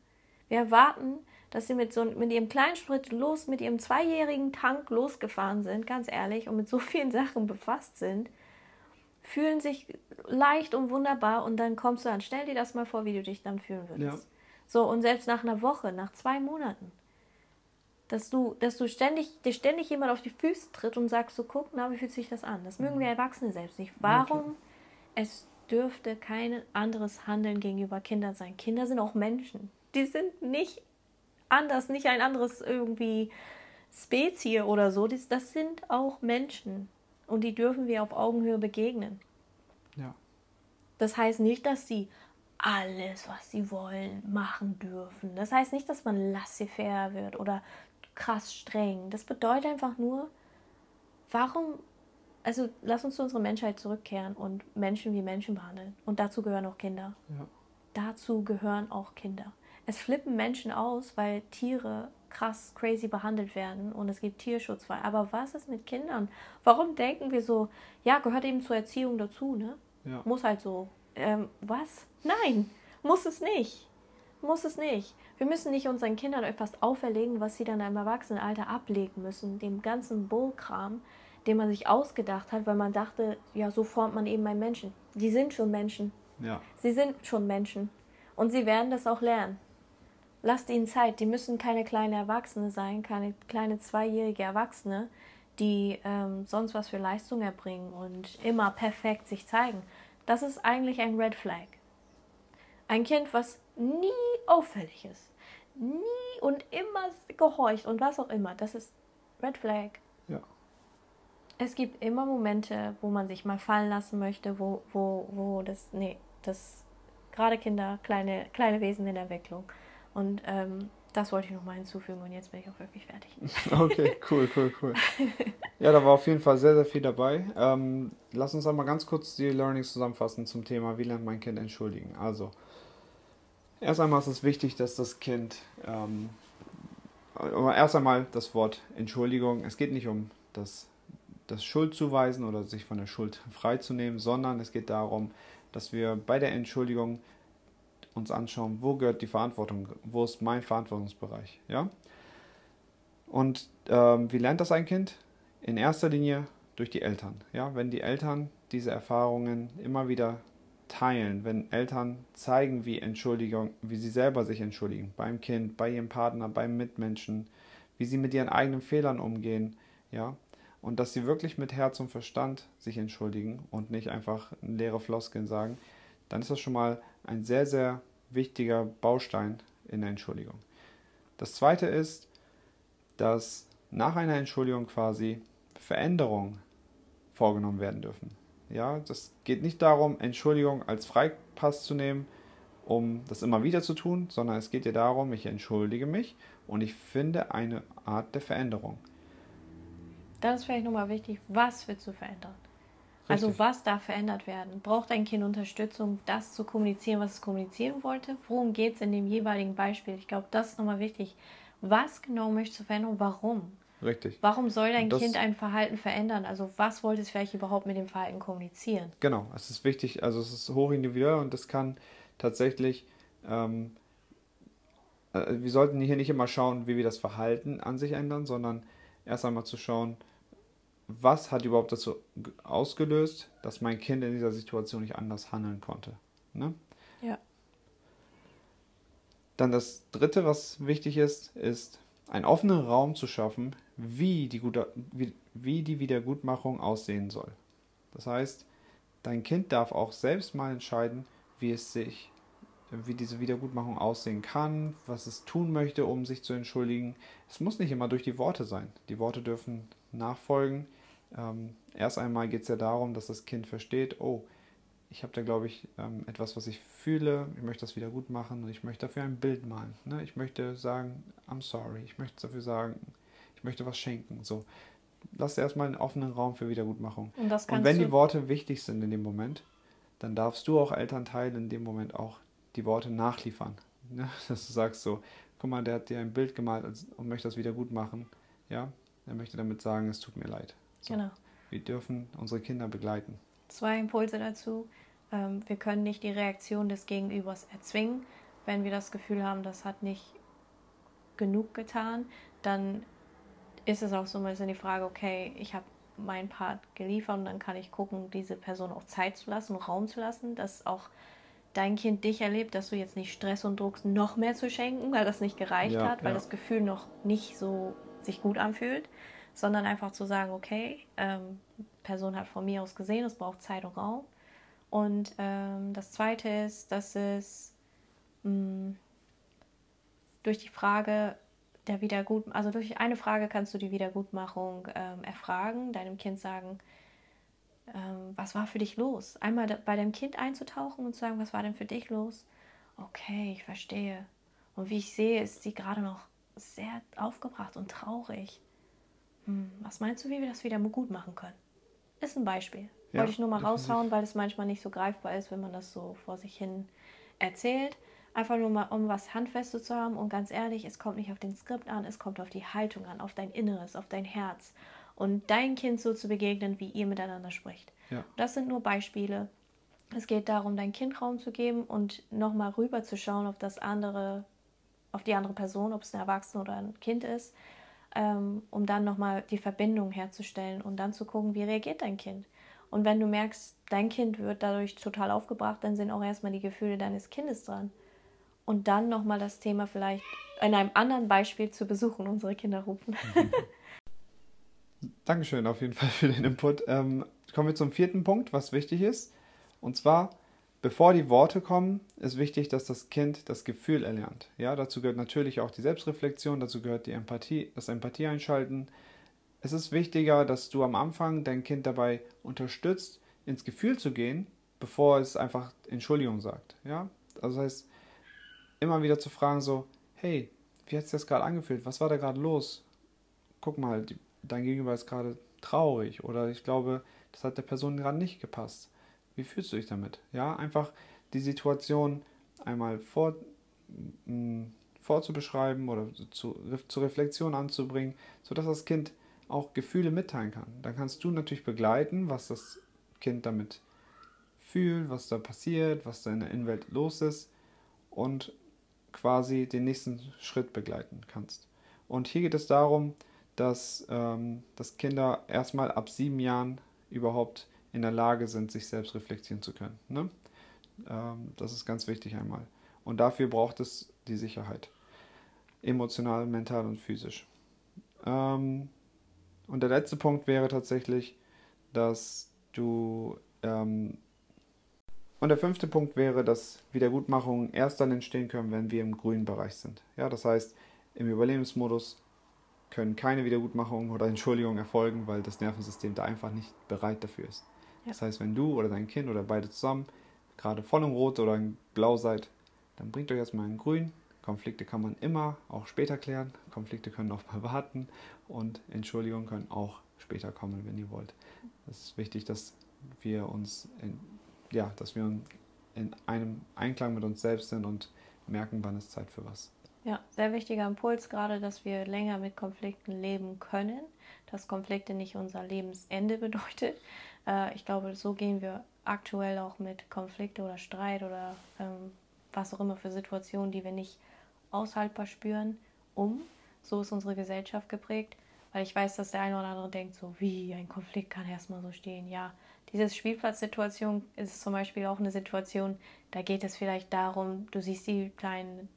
Wir erwarten, dass sie mit, so, mit ihrem kleinen Sprit los, mit ihrem zweijährigen Tank losgefahren sind, ganz ehrlich, und mit so vielen Sachen befasst sind, fühlen sich leicht und wunderbar und dann kommst du an. Stell dir das mal vor, wie du dich dann fühlen würdest. Ja. So, und selbst nach einer Woche, nach zwei Monaten, dass du, dass du ständig, dir ständig jemand auf die Füße tritt und sagst, so guck, na, wie fühlt sich das an? Das mögen mhm. wir Erwachsene selbst nicht. Warum? Okay. Es dürfte kein anderes Handeln gegenüber Kindern sein. Kinder sind auch Menschen. Die sind nicht anders, nicht ein anderes irgendwie Spezie oder so. Das, das sind auch Menschen. Und die dürfen wir auf Augenhöhe begegnen. Ja. Das heißt nicht, dass sie alles, was sie wollen, machen dürfen. Das heißt nicht, dass man laissez-faire wird oder krass streng. Das bedeutet einfach nur, warum, also lass uns zu unserer Menschheit zurückkehren und Menschen wie Menschen behandeln. Und dazu gehören auch Kinder. Ja. Dazu gehören auch Kinder. Es flippen Menschen aus, weil Tiere krass crazy behandelt werden und es gibt Tierschutz. Aber was ist mit Kindern? Warum denken wir so, ja, gehört eben zur Erziehung dazu, ne? Ja. Muss halt so. Ähm, was? Nein, muss es nicht. Muss es nicht. Wir müssen nicht unseren Kindern etwas auferlegen, was sie dann im Erwachsenenalter ablegen müssen. Dem ganzen Bullkram, den man sich ausgedacht hat, weil man dachte, ja, so formt man eben einen Menschen. Die sind schon Menschen. Ja. Sie sind schon Menschen. Und sie werden das auch lernen. Lasst ihnen Zeit. Die müssen keine kleine Erwachsene sein, keine kleine zweijährige Erwachsene, die ähm, sonst was für Leistung erbringen und immer perfekt sich zeigen. Das ist eigentlich ein Red Flag. Ein Kind, was nie auffällig ist, nie und immer gehorcht und was auch immer, das ist Red Flag. Ja. Es gibt immer Momente, wo man sich mal fallen lassen möchte, wo, wo, wo das, nee, das, gerade Kinder, kleine, kleine Wesen in der Entwicklung. Und ähm, das wollte ich noch mal hinzufügen und jetzt bin ich auch wirklich fertig. Okay, cool, cool, cool. Ja, da war auf jeden Fall sehr, sehr viel dabei. Ähm, lass uns einmal ganz kurz die Learnings zusammenfassen zum Thema, wie lernt mein Kind entschuldigen. Also, erst einmal ist es wichtig, dass das Kind, ähm, erst einmal das Wort Entschuldigung, es geht nicht um das, das Schuldzuweisen oder sich von der Schuld freizunehmen, sondern es geht darum, dass wir bei der Entschuldigung uns anschauen, wo gehört die Verantwortung, wo ist mein Verantwortungsbereich, ja? Und ähm, wie lernt das ein Kind? In erster Linie durch die Eltern, ja? Wenn die Eltern diese Erfahrungen immer wieder teilen, wenn Eltern zeigen, wie Entschuldigung, wie sie selber sich entschuldigen, beim Kind, bei ihrem Partner, beim Mitmenschen, wie sie mit ihren eigenen Fehlern umgehen, ja, und dass sie wirklich mit Herz und Verstand sich entschuldigen und nicht einfach leere Floskeln sagen, dann ist das schon mal ein sehr, sehr wichtiger Baustein in der Entschuldigung. Das zweite ist, dass nach einer Entschuldigung quasi Veränderungen vorgenommen werden dürfen. Ja, das geht nicht darum, Entschuldigung als Freipass zu nehmen, um das immer wieder zu tun, sondern es geht ja darum, ich entschuldige mich und ich finde eine Art der Veränderung. Das ist vielleicht nochmal wichtig, was wird zu verändern? Also was darf verändert werden? Braucht ein Kind Unterstützung, das zu kommunizieren, was es kommunizieren wollte? Worum geht es in dem jeweiligen Beispiel? Ich glaube, das ist nochmal wichtig. Was genau möchtest du verändern? Warum? Richtig. Warum soll dein das, Kind ein Verhalten verändern? Also was wollte es vielleicht überhaupt mit dem Verhalten kommunizieren? Genau, es ist wichtig, also es ist hochindividuell und das kann tatsächlich, ähm, äh, wir sollten hier nicht immer schauen, wie wir das Verhalten an sich ändern, sondern erst einmal zu schauen, was hat überhaupt dazu ausgelöst, dass mein Kind in dieser Situation nicht anders handeln konnte. Ne? Ja. Dann das Dritte, was wichtig ist, ist einen offenen Raum zu schaffen, wie die, Gute, wie, wie die Wiedergutmachung aussehen soll. Das heißt, dein Kind darf auch selbst mal entscheiden, wie es sich, wie diese Wiedergutmachung aussehen kann, was es tun möchte, um sich zu entschuldigen. Es muss nicht immer durch die Worte sein. Die Worte dürfen nachfolgen. Ähm, erst einmal geht es ja darum, dass das Kind versteht, oh, ich habe da, glaube ich, ähm, etwas, was ich fühle, ich möchte das wieder gut machen und ich möchte dafür ein Bild malen. Ne? Ich möchte sagen, I'm sorry, ich möchte dafür sagen, ich möchte was schenken. So, lass erstmal einen offenen Raum für Wiedergutmachung. Und, und wenn die Worte wichtig sind in dem Moment, dann darfst du auch Elternteil in dem Moment auch die Worte nachliefern. Ne? Dass du sagst so, guck mal, der hat dir ein Bild gemalt und möchte das wieder gut machen. Ja, er möchte damit sagen, es tut mir leid. So. Genau. Wir dürfen unsere Kinder begleiten. Zwei Impulse dazu. Ähm, wir können nicht die Reaktion des Gegenübers erzwingen. Wenn wir das Gefühl haben, das hat nicht genug getan, dann ist es auch so ein bisschen die Frage, okay, ich habe meinen Part geliefert und dann kann ich gucken, diese Person auch Zeit zu lassen, Raum zu lassen, dass auch dein Kind dich erlebt, dass du jetzt nicht Stress und Druck noch mehr zu schenken, weil das nicht gereicht ja, hat, weil ja. das Gefühl noch nicht so sich gut anfühlt, sondern einfach zu sagen, okay, ähm, Person hat von mir aus gesehen, es braucht Zeit und Raum. Und ähm, das Zweite ist, dass es mh, mm, durch die Frage der Wiedergut, also durch eine Frage kannst du die Wiedergutmachung ähm, erfragen, deinem Kind sagen, ähm, was war für dich los? Einmal bei deinem Kind einzutauchen und zu sagen, was war denn für dich los? Okay, ich verstehe. Und wie ich sehe, ist sie gerade noch sehr aufgebracht und traurig. Hm, was meinst du, wie wir das wieder gut machen können? Ist ein Beispiel. Ja, Wollte ich nur mal definitiv. raushauen, weil es manchmal nicht so greifbar ist, wenn man das so vor sich hin erzählt. Einfach nur mal, um was Handfestes zu haben. Und ganz ehrlich, es kommt nicht auf den Skript an, es kommt auf die Haltung an, auf dein Inneres, auf dein Herz. Und dein Kind so zu begegnen, wie ihr miteinander spricht. Ja. Das sind nur Beispiele. Es geht darum, dein Kind Raum zu geben und nochmal rüber zu schauen auf das andere, auf die andere Person, ob es ein Erwachsener oder ein Kind ist, ähm, um dann nochmal die Verbindung herzustellen und dann zu gucken, wie reagiert dein Kind. Und wenn du merkst, dein Kind wird dadurch total aufgebracht, dann sind auch erstmal die Gefühle deines Kindes dran. Und dann nochmal das Thema vielleicht in einem anderen Beispiel zu besuchen, unsere Kinder rufen. Dankeschön auf jeden Fall für den Input. Ähm, kommen wir zum vierten Punkt, was wichtig ist. Und zwar, bevor die Worte kommen, ist wichtig, dass das Kind das Gefühl erlernt. Ja, dazu gehört natürlich auch die Selbstreflexion, dazu gehört die Empathie, das Empathie einschalten. Es ist wichtiger, dass du am Anfang dein Kind dabei unterstützt, ins Gefühl zu gehen, bevor es einfach Entschuldigung sagt. Ja, also das heißt, immer wieder zu fragen so, hey, wie hat es das gerade angefühlt? Was war da gerade los? Guck mal, dein Gegenüber ist gerade traurig oder ich glaube, das hat der Person gerade nicht gepasst. Wie fühlst du dich damit? Ja, einfach die Situation einmal vor, mh, vorzubeschreiben oder zu, zur Reflexion anzubringen, sodass das Kind auch Gefühle mitteilen kann. Dann kannst du natürlich begleiten, was das Kind damit fühlt, was da passiert, was da in der Innenwelt los ist und quasi den nächsten Schritt begleiten kannst. Und hier geht es darum, dass, ähm, dass Kinder erstmal ab sieben Jahren überhaupt in der Lage sind, sich selbst reflektieren zu können. Ne? Ähm, das ist ganz wichtig einmal. Und dafür braucht es die Sicherheit. Emotional, mental und physisch. Ähm, und der letzte Punkt wäre tatsächlich, dass du. Ähm, und der fünfte Punkt wäre, dass Wiedergutmachungen erst dann entstehen können, wenn wir im grünen Bereich sind. Ja, das heißt, im Überlebensmodus können keine Wiedergutmachungen oder Entschuldigungen erfolgen, weil das Nervensystem da einfach nicht bereit dafür ist. Das heißt, wenn du oder dein Kind oder beide zusammen gerade voll im Rot oder im Blau seid, dann bringt euch erstmal in Grün. Konflikte kann man immer auch später klären. Konflikte können auch mal warten und Entschuldigungen können auch später kommen, wenn ihr wollt. Es ist wichtig, dass wir uns in, ja, dass wir in einem Einklang mit uns selbst sind und merken, wann ist Zeit für was. Ja, sehr wichtiger Impuls gerade, dass wir länger mit Konflikten leben können, dass Konflikte nicht unser Lebensende bedeutet. Äh, ich glaube, so gehen wir aktuell auch mit Konflikte oder Streit oder ähm, was auch immer für Situationen, die wir nicht aushaltbar spüren, um. So ist unsere Gesellschaft geprägt, weil ich weiß, dass der eine oder andere denkt, so wie ein Konflikt kann erstmal so stehen. Ja, diese Spielplatzsituation ist zum Beispiel auch eine Situation, da geht es vielleicht darum, du siehst die kleinen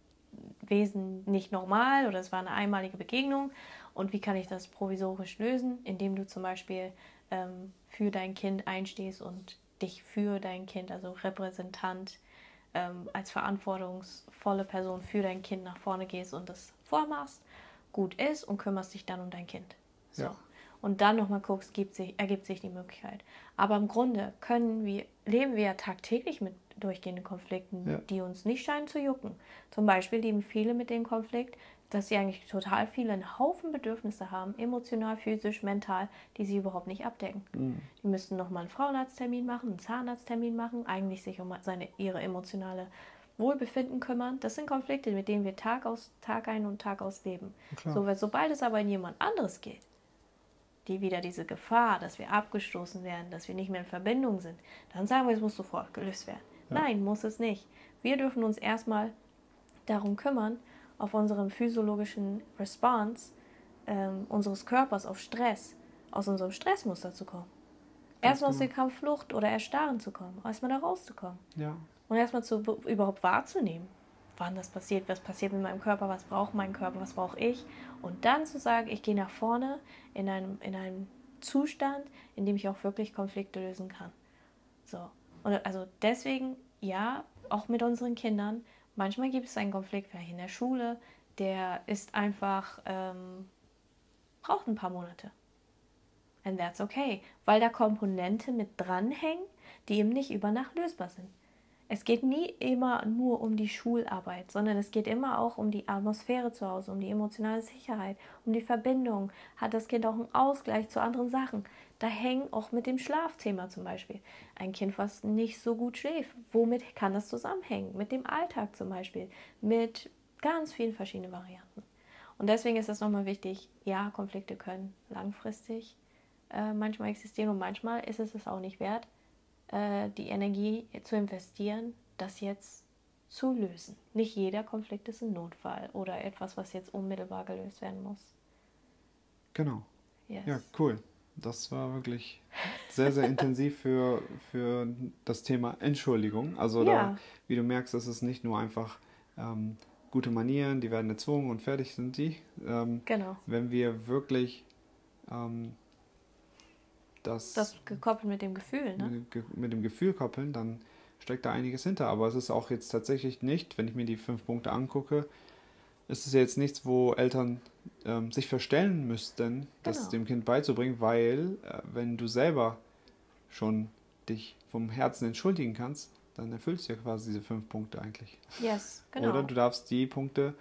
Wesen nicht normal oder es war eine einmalige Begegnung. Und wie kann ich das provisorisch lösen? Indem du zum Beispiel ähm, für dein Kind einstehst und dich für dein Kind, also Repräsentant, ähm, als verantwortungsvolle Person für dein Kind nach vorne gehst und das vormachst, gut ist und kümmerst dich dann um dein Kind. So. Ja. Und dann nochmal guckst, sich, ergibt sich die Möglichkeit. Aber im Grunde können wir, leben wir ja tagtäglich mit durchgehenden Konflikten, ja. die uns nicht scheinen zu jucken. Zum Beispiel leben viele mit dem Konflikt, dass sie eigentlich total viele einen Haufen Bedürfnisse haben, emotional, physisch, mental, die sie überhaupt nicht abdecken. Mhm. Die müssten nochmal einen Frauenarzttermin machen, einen Zahnarzttermin machen, eigentlich sich um seine, ihre emotionale Wohlbefinden kümmern. Das sind Konflikte, mit denen wir Tag aus Tag ein und Tag aus leben. So, weil sobald es aber in jemand anderes geht, die wieder diese Gefahr, dass wir abgestoßen werden, dass wir nicht mehr in Verbindung sind, dann sagen wir, es muss sofort gelöst werden. Ja. Nein, muss es nicht. Wir dürfen uns erstmal darum kümmern, auf unserem physiologischen Response ähm, unseres Körpers auf Stress, aus unserem Stressmuster zu kommen. Erstmal aus der Kampfflucht oder Erstarren zu kommen, erstmal da rauszukommen. Ja. Und erstmal zu, überhaupt wahrzunehmen, wann das passiert, was passiert mit meinem Körper, was braucht mein Körper, was brauche ich. Und dann zu sagen, ich gehe nach vorne in einem, in einem Zustand, in dem ich auch wirklich Konflikte lösen kann. So. Und also deswegen, ja, auch mit unseren Kindern, manchmal gibt es einen Konflikt, vielleicht in der Schule, der ist einfach, ähm, braucht ein paar Monate. And that's okay, weil da Komponente mit dranhängen, die eben nicht über Nacht lösbar sind. Es geht nie immer nur um die Schularbeit, sondern es geht immer auch um die Atmosphäre zu Hause, um die emotionale Sicherheit, um die Verbindung. Hat das Kind auch einen Ausgleich zu anderen Sachen? Da hängen auch mit dem Schlafthema zum Beispiel. Ein Kind, was nicht so gut schläft, womit kann das zusammenhängen? Mit dem Alltag zum Beispiel, mit ganz vielen verschiedenen Varianten. Und deswegen ist es nochmal wichtig, ja, Konflikte können langfristig äh, manchmal existieren und manchmal ist es es auch nicht wert, äh, die Energie zu investieren, das jetzt zu lösen. Nicht jeder Konflikt ist ein Notfall oder etwas, was jetzt unmittelbar gelöst werden muss. Genau. Yes. Ja, cool. Das war wirklich sehr, sehr intensiv für, für das Thema Entschuldigung. Also, ja. da, wie du merkst, ist nicht nur einfach ähm, gute Manieren, die werden erzwungen und fertig sind die. Ähm, genau. Wenn wir wirklich ähm, das, das gekoppelt mit dem Gefühl, ne? Mit, mit dem Gefühl koppeln, dann steckt da einiges hinter. Aber es ist auch jetzt tatsächlich nicht, wenn ich mir die fünf Punkte angucke, ist es jetzt nichts, wo Eltern ähm, sich verstellen müssten, das genau. dem Kind beizubringen, weil äh, wenn du selber schon dich vom Herzen entschuldigen kannst, dann erfüllst du ja quasi diese fünf Punkte eigentlich. Yes, genau. Oder du darfst die Punkte,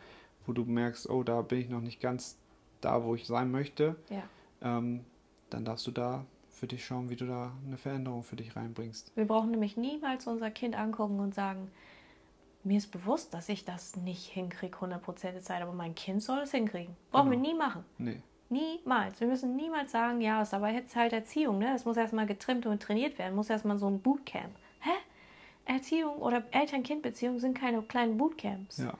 wo du merkst, oh, da bin ich noch nicht ganz da, wo ich sein möchte, ja. ähm, dann darfst du da für dich schauen, wie du da eine Veränderung für dich reinbringst. Wir brauchen nämlich niemals unser Kind angucken und sagen, mir ist bewusst, dass ich das nicht hinkriege 100% der Zeit, aber mein Kind soll es hinkriegen. Brauchen genau. wir nie machen. Nee. Niemals. Wir müssen niemals sagen, ja, ist aber jetzt halt Erziehung, ne? Es muss erstmal getrimmt und trainiert werden, muss erstmal so ein Bootcamp. Hä? Erziehung oder Eltern-Kind-Beziehungen sind keine kleinen Bootcamps. Ja.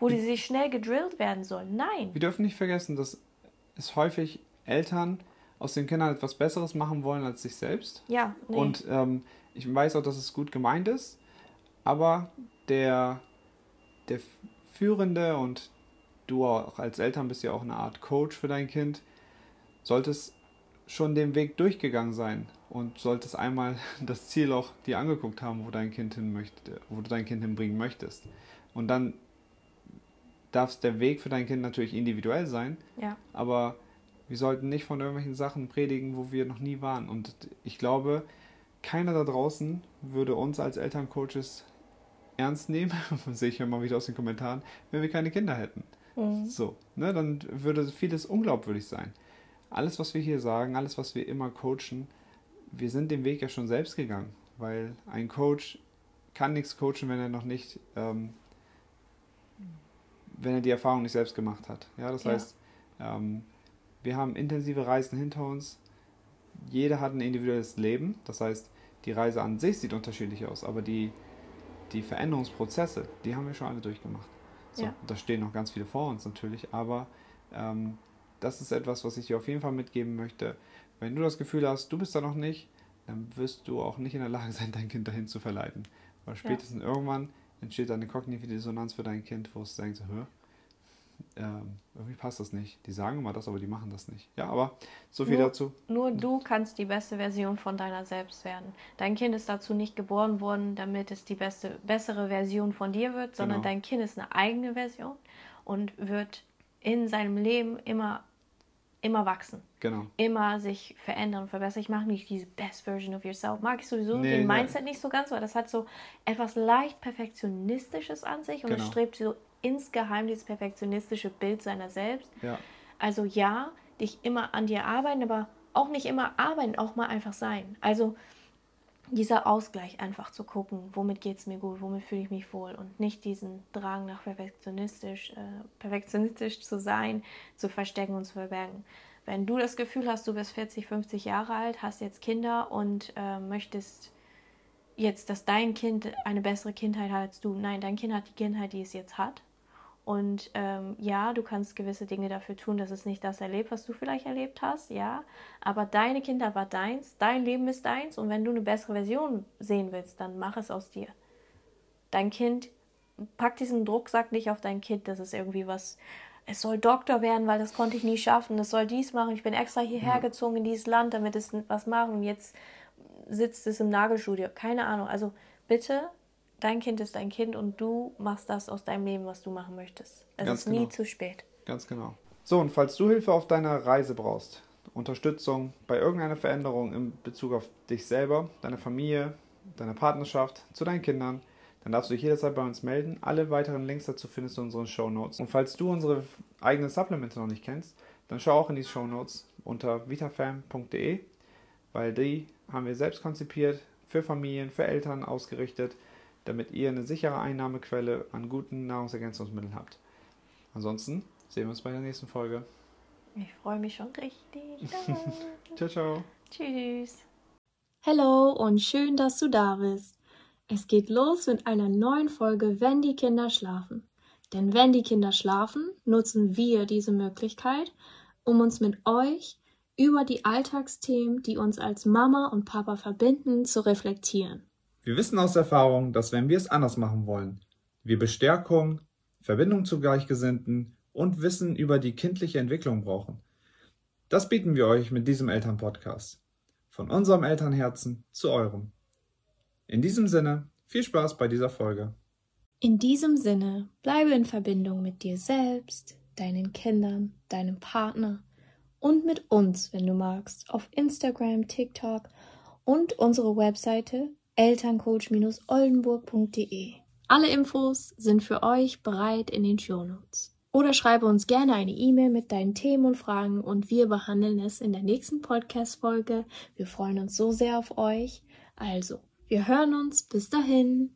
Wo die sich schnell gedrillt werden sollen. Nein. Wir dürfen nicht vergessen, dass es häufig Eltern aus den Kindern etwas Besseres machen wollen als sich selbst. Ja. Nee. Und ähm, ich weiß auch, dass es gut gemeint ist, aber der, der Führende und du auch als Eltern bist ja auch eine Art Coach für dein Kind, solltest schon den Weg durchgegangen sein und solltest einmal das Ziel auch dir angeguckt haben, wo dein Kind hin möchte, wo du dein Kind hinbringen möchtest. Und dann darf der Weg für dein Kind natürlich individuell sein, ja. aber wir sollten nicht von irgendwelchen Sachen predigen, wo wir noch nie waren. Und ich glaube, keiner da draußen würde uns als Elterncoaches ernst nehmen, sehe ich ja mal wieder aus den Kommentaren, wenn wir keine Kinder hätten. Mhm. So, ne, dann würde vieles unglaubwürdig sein. Alles, was wir hier sagen, alles, was wir immer coachen, wir sind den Weg ja schon selbst gegangen, weil ein Coach kann nichts coachen, wenn er noch nicht, ähm, wenn er die Erfahrung nicht selbst gemacht hat. Ja, das ja. heißt, ähm, wir haben intensive Reisen hinter uns. Jeder hat ein individuelles Leben. Das heißt, die Reise an sich sieht unterschiedlich aus, aber die, die Veränderungsprozesse, die haben wir schon alle durchgemacht. So, ja. Da stehen noch ganz viele vor uns natürlich, aber ähm, das ist etwas, was ich dir auf jeden Fall mitgeben möchte. Wenn du das Gefühl hast, du bist da noch nicht, dann wirst du auch nicht in der Lage sein, dein Kind dahin zu verleiten. Weil spätestens ja. irgendwann entsteht eine kognitive Dissonanz für dein Kind, wo es denkt, hör, ähm, irgendwie passt das nicht. Die sagen immer das, aber die machen das nicht. Ja, aber so viel nur, dazu. Nur du kannst die beste Version von deiner selbst werden. Dein Kind ist dazu nicht geboren worden, damit es die beste, bessere Version von dir wird, sondern genau. dein Kind ist eine eigene Version und wird in seinem Leben immer, immer wachsen. Genau. Immer sich verändern und verbessern. Ich mache nicht diese Best Version of Yourself. Mag ich sowieso nee, den Mindset nee. nicht so ganz, weil das hat so etwas leicht Perfektionistisches an sich und genau. es strebt so insgeheim dieses perfektionistische Bild seiner selbst. Ja. Also ja, dich immer an dir arbeiten, aber auch nicht immer arbeiten, auch mal einfach sein. Also dieser Ausgleich einfach zu gucken, womit geht es mir gut, womit fühle ich mich wohl und nicht diesen Drang nach perfektionistisch, äh, perfektionistisch zu sein, zu verstecken und zu verbergen. Wenn du das Gefühl hast, du bist 40, 50 Jahre alt, hast jetzt Kinder und äh, möchtest jetzt, dass dein Kind eine bessere Kindheit hat als du. Nein, dein Kind hat die Kindheit, die es jetzt hat. Und ähm, ja, du kannst gewisse Dinge dafür tun, dass es nicht das erlebt, was du vielleicht erlebt hast, ja. Aber deine Kinder war deins, dein Leben ist deins und wenn du eine bessere Version sehen willst, dann mach es aus dir. Dein Kind, pack diesen Drucksack nicht auf dein Kind, das ist irgendwie was, es soll Doktor werden, weil das konnte ich nie schaffen, es soll dies machen, ich bin extra hierher gezogen in dieses Land, damit es was machen und jetzt sitzt es im Nagelstudio. Keine Ahnung. Also bitte dein Kind ist dein Kind und du machst das aus deinem Leben, was du machen möchtest. Es Ganz ist genau. nie zu spät. Ganz genau. So, und falls du Hilfe auf deiner Reise brauchst, Unterstützung bei irgendeiner Veränderung in Bezug auf dich selber, deine Familie, deine Partnerschaft, zu deinen Kindern, dann darfst du dich jederzeit bei uns melden. Alle weiteren Links dazu findest du in unseren Show Notes. Und falls du unsere eigenen Supplemente noch nicht kennst, dann schau auch in die Show Notes unter vitafam.de, weil die haben wir selbst konzipiert, für Familien, für Eltern ausgerichtet damit ihr eine sichere Einnahmequelle an guten Nahrungsergänzungsmitteln habt. Ansonsten sehen wir uns bei der nächsten Folge. Ich freue mich schon richtig. ciao, ciao. Tschüss. Hallo und schön, dass du da bist. Es geht los mit einer neuen Folge Wenn die Kinder schlafen. Denn wenn die Kinder schlafen, nutzen wir diese Möglichkeit, um uns mit euch über die Alltagsthemen, die uns als Mama und Papa verbinden, zu reflektieren. Wir wissen aus Erfahrung, dass wenn wir es anders machen wollen, wir Bestärkung, Verbindung zu Gleichgesinnten und Wissen über die kindliche Entwicklung brauchen. Das bieten wir euch mit diesem Elternpodcast. Von unserem Elternherzen zu eurem. In diesem Sinne, viel Spaß bei dieser Folge. In diesem Sinne, bleibe in Verbindung mit dir selbst, deinen Kindern, deinem Partner und mit uns, wenn du magst, auf Instagram, TikTok und unsere Webseite elterncoach-oldenburg.de. Alle Infos sind für euch bereit in den Shownotes. Oder schreibe uns gerne eine E-Mail mit deinen Themen und Fragen und wir behandeln es in der nächsten Podcast-Folge. Wir freuen uns so sehr auf euch. Also, wir hören uns. Bis dahin.